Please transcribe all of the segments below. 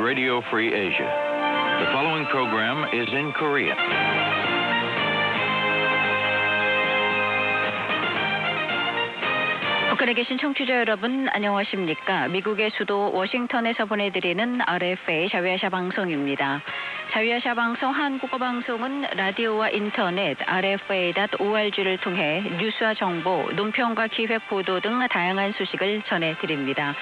Radio Free Asia. The following program is in Korean. 북한에 계신 청취자 여러분 안녕하십니까? 미국의 수도 워싱턴에서 보내드리는 RFA 자유아시아 방송입니다. 자유아시아 방송 한국어 방송은 라디오와 인터넷 RFA.org를 통해 뉴스와 정보, 논평과 기획 보도 등 다양한 소식을 전해드립니다.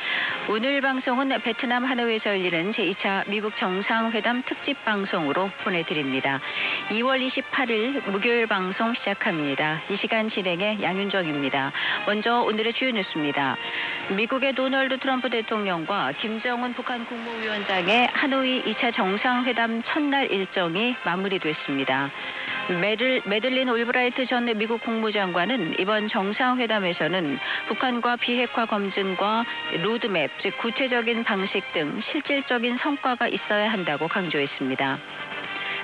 오늘 방송은 베트남 하노이에서 열리는 제2차 미북 정상회담 특집 방송으로 보내드립니다. 2월 28일 목요일 방송 시작합니다. 이 시간 진행의 양윤정입니다. 먼저 오늘의 주요 뉴스입니다. 미국의 도널드 트럼프 대통령과 김정은 북한 국무위원장의 하노이 2차 정상회담 첫날 일정이 마무리됐습니다. 매들, 매들린 올브라이트 전 미국 국무장관은 이번 정상회담에서는 북한과 비핵화 검증과 로드맵, 즉 구체적인 방식 등 실질적인 성과가 있어야 한다고 강조했습니다.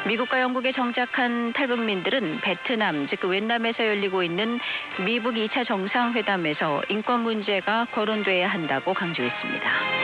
미국과 영국에 정착한 탈북민들은 베트남, 즉 웬남에서 열리고 있는 미국 2차 정상회담에서 인권 문제가 거론돼야 한다고 강조했습니다.